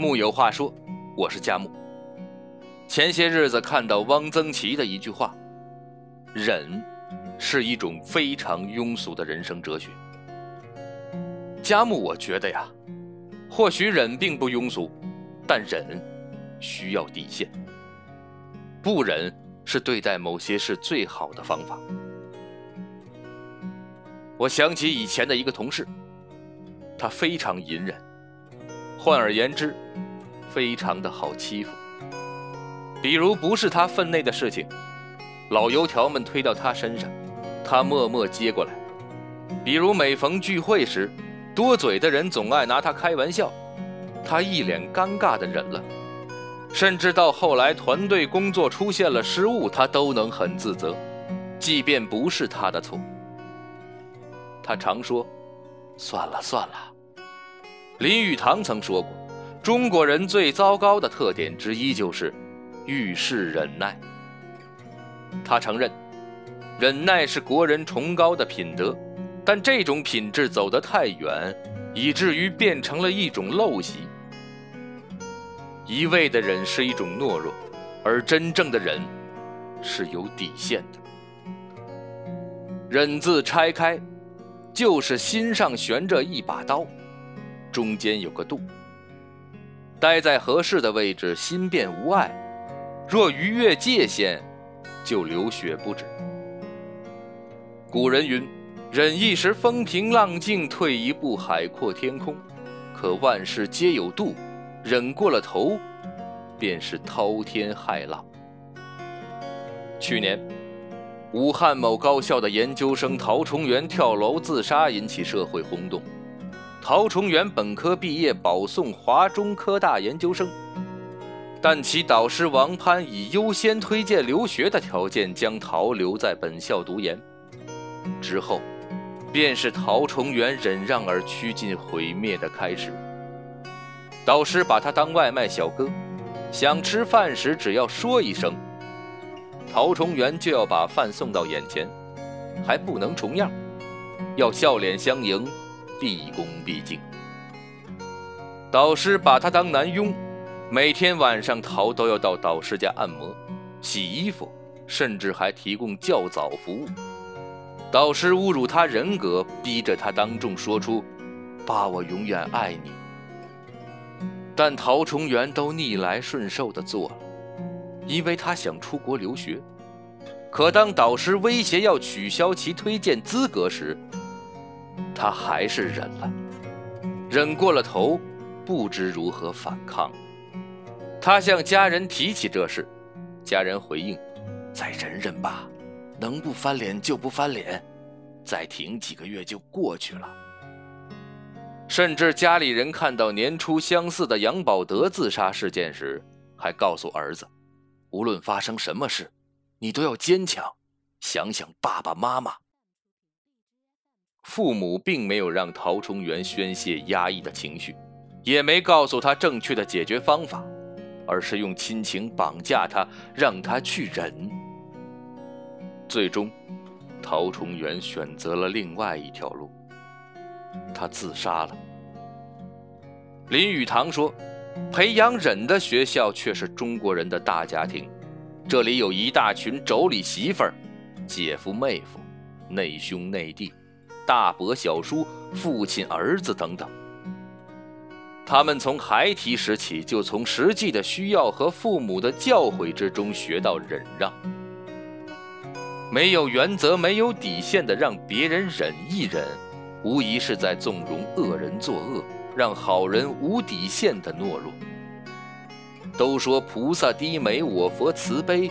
木有话说，我是佳木。前些日子看到汪曾祺的一句话：“忍，是一种非常庸俗的人生哲学。”佳木，我觉得呀，或许忍并不庸俗，但忍需要底线。不忍是对待某些事最好的方法。我想起以前的一个同事，他非常隐忍。换而言之，非常的好欺负。比如不是他分内的事情，老油条们推到他身上，他默默接过来；比如每逢聚会时，多嘴的人总爱拿他开玩笑，他一脸尴尬的忍了。甚至到后来团队工作出现了失误，他都能很自责，即便不是他的错。他常说：“算了算了。”林语堂曾说过，中国人最糟糕的特点之一就是遇事忍耐。他承认，忍耐是国人崇高的品德，但这种品质走得太远，以至于变成了一种陋习。一味的忍是一种懦弱，而真正的忍是有底线的。忍字拆开，就是心上悬着一把刀。中间有个度，待在合适的位置，心便无碍；若逾越界限，就流血不止。古人云：“忍一时风平浪静，退一步海阔天空。”可万事皆有度，忍过了头，便是滔天骇浪。去年，武汉某高校的研究生陶崇元跳楼自杀，引起社会轰动。陶崇元本科毕业，保送华中科大研究生，但其导师王攀以优先推荐留学的条件将陶留在本校读研。之后，便是陶崇元忍让而趋近毁灭的开始。导师把他当外卖小哥，想吃饭时只要说一声，陶崇元就要把饭送到眼前，还不能重样，要笑脸相迎。毕恭毕敬。导师把他当男佣，每天晚上陶都要到导师家按摩、洗衣服，甚至还提供较早服务。导师侮辱他人格，逼着他当众说出“爸，我永远爱你”。但陶崇元都逆来顺受地做了，因为他想出国留学。可当导师威胁要取消其推荐资格时，他还是忍了，忍过了头，不知如何反抗。他向家人提起这事，家人回应：“再忍忍吧，能不翻脸就不翻脸，再挺几个月就过去了。”甚至家里人看到年初相似的杨宝德自杀事件时，还告诉儿子：“无论发生什么事，你都要坚强，想想爸爸妈妈。”父母并没有让陶崇元宣泄压抑的情绪，也没告诉他正确的解决方法，而是用亲情绑架他，让他去忍。最终，陶崇元选择了另外一条路，他自杀了。林语堂说：“培养忍的学校却是中国人的大家庭，这里有一大群妯娌媳妇儿、姐夫妹夫、内兄内弟。”大伯、小叔、父亲、儿子等等，他们从孩提时起就从实际的需要和父母的教诲之中学到忍让。没有原则、没有底线的让别人忍一忍，无疑是在纵容恶人作恶，让好人无底线的懦弱。都说菩萨低眉，我佛慈悲，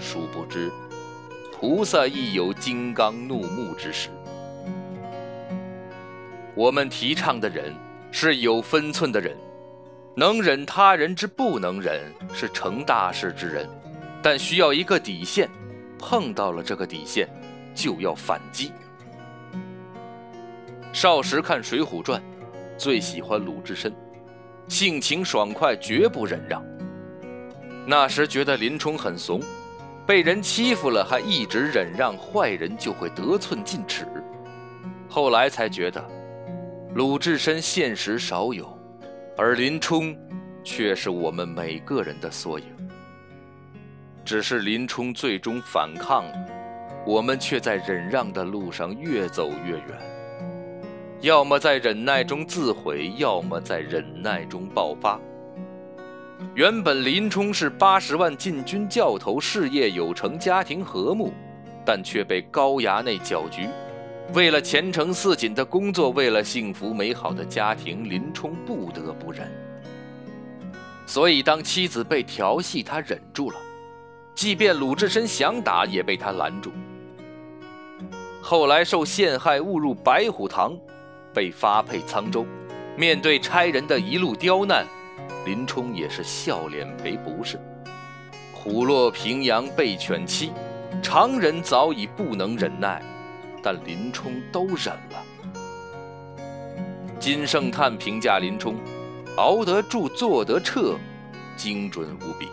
殊不知，菩萨亦有金刚怒目之时。我们提倡的忍是有分寸的忍，能忍他人之不能忍是成大事之人，但需要一个底线，碰到了这个底线就要反击。少时看《水浒传》，最喜欢鲁智深，性情爽快，绝不忍让。那时觉得林冲很怂，被人欺负了还一直忍让，坏人就会得寸进尺。后来才觉得。鲁智深现实少有，而林冲却是我们每个人的缩影。只是林冲最终反抗了，我们却在忍让的路上越走越远，要么在忍耐中自毁，要么在忍耐中爆发。原本林冲是八十万禁军教头，事业有成，家庭和睦，但却被高衙内搅局。为了前程似锦的工作，为了幸福美好的家庭，林冲不得不忍。所以，当妻子被调戏，他忍住了。即便鲁智深想打，也被他拦住。后来受陷害，误入白虎堂，被发配沧州。面对差人的一路刁难，林冲也是笑脸赔不是。虎落平阳被犬欺，常人早已不能忍耐，但林冲都忍了。金圣叹评价林冲：熬得住，坐得彻，精准无比。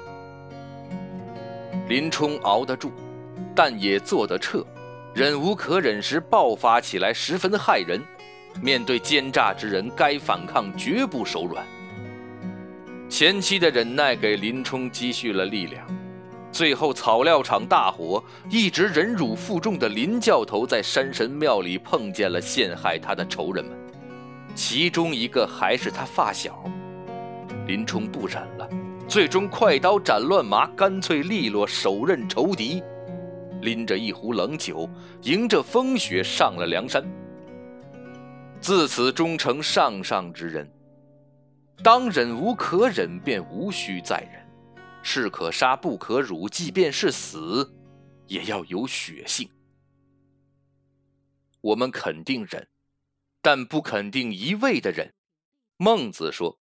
林冲熬得住，但也坐得彻，忍无可忍时爆发起来，十分害人。面对奸诈之人，该反抗绝不手软。前期的忍耐给林冲积蓄了力量，最后草料场大火，一直忍辱负重的林教头在山神庙里碰见了陷害他的仇人们，其中一个还是他发小。林冲不忍了。最终，快刀斩乱麻，干脆利落，手刃仇敌，拎着一壶冷酒，迎着风雪上了梁山。自此，终成上上之人。当忍无可忍，便无需再忍。士可杀，不可辱，即便是死，也要有血性。我们肯定忍，但不肯定一味的忍。孟子说。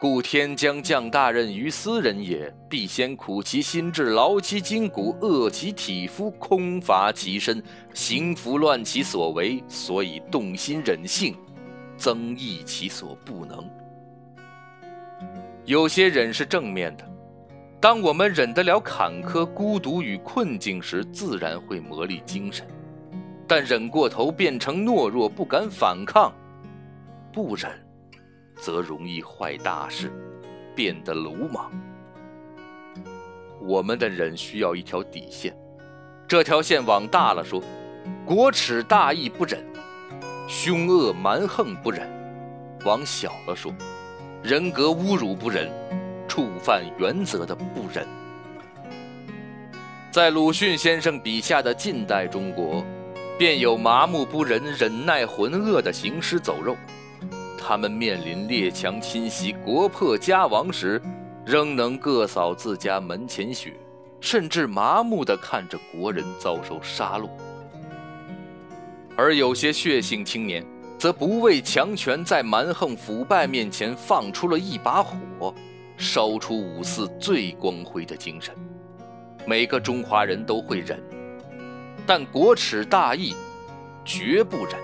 故天将降大任于斯人也，必先苦其心志，劳其筋骨，饿其体肤，空乏其身，行拂乱其所为，所以动心忍性，增益其所不能。有些忍是正面的，当我们忍得了坎坷、孤独与困境时，自然会磨砺精神；但忍过头变成懦弱，不敢反抗，不忍。则容易坏大事，变得鲁莽。我们的忍需要一条底线，这条线往大了说，国耻大义不忍，凶恶蛮横不忍；往小了说，人格侮辱不忍，触犯原则的不忍。在鲁迅先生笔下的近代中国，便有麻木不仁、忍耐浑噩的行尸走肉。他们面临列强侵袭、国破家亡时，仍能各扫自家门前雪，甚至麻木地看着国人遭受杀戮；而有些血性青年，则不畏强权，在蛮横腐败面前放出了一把火，烧出五四最光辉的精神。每个中华人都会忍，但国耻大义，绝不忍。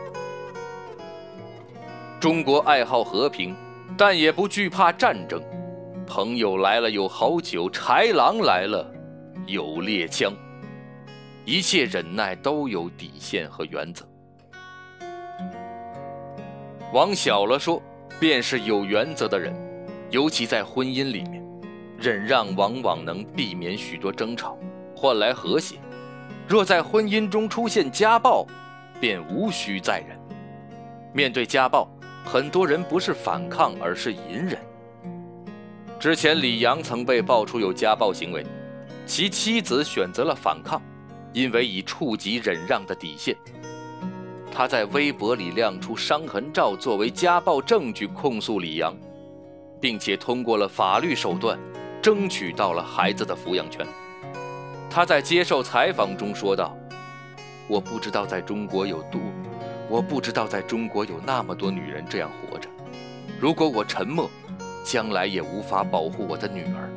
中国爱好和平，但也不惧怕战争。朋友来了有好酒，豺狼来了有猎枪。一切忍耐都有底线和原则。往小了说，便是有原则的人，尤其在婚姻里面，忍让往往能避免许多争吵，换来和谐。若在婚姻中出现家暴，便无需再忍。面对家暴。很多人不是反抗，而是隐忍。之前李阳曾被爆出有家暴行为，其妻子选择了反抗，因为已触及忍让的底线。他在微博里亮出伤痕照作为家暴证据控诉李阳，并且通过了法律手段争取到了孩子的抚养权。他在接受采访中说道：“我不知道在中国有多。”我不知道在中国有那么多女人这样活着。如果我沉默，将来也无法保护我的女儿。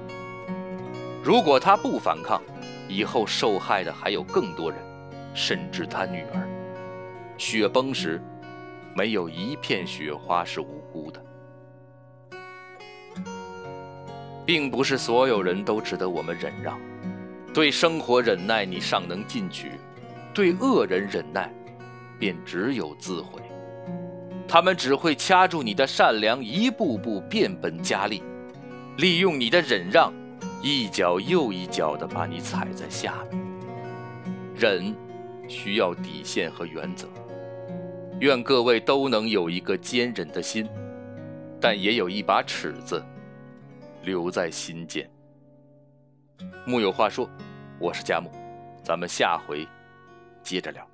如果她不反抗，以后受害的还有更多人，甚至她女儿。雪崩时，没有一片雪花是无辜的。并不是所有人都值得我们忍让。对生活忍耐你尚能进取。对恶人忍耐便只有自毁。他们只会掐住你的善良一步步变本加厉。利用你的忍让一脚又一脚的把你踩在下面。忍需要底线和原则。愿各位都能有一个坚忍的心但也有一把尺子留在心间木有话说我是佳木咱们下回接着聊。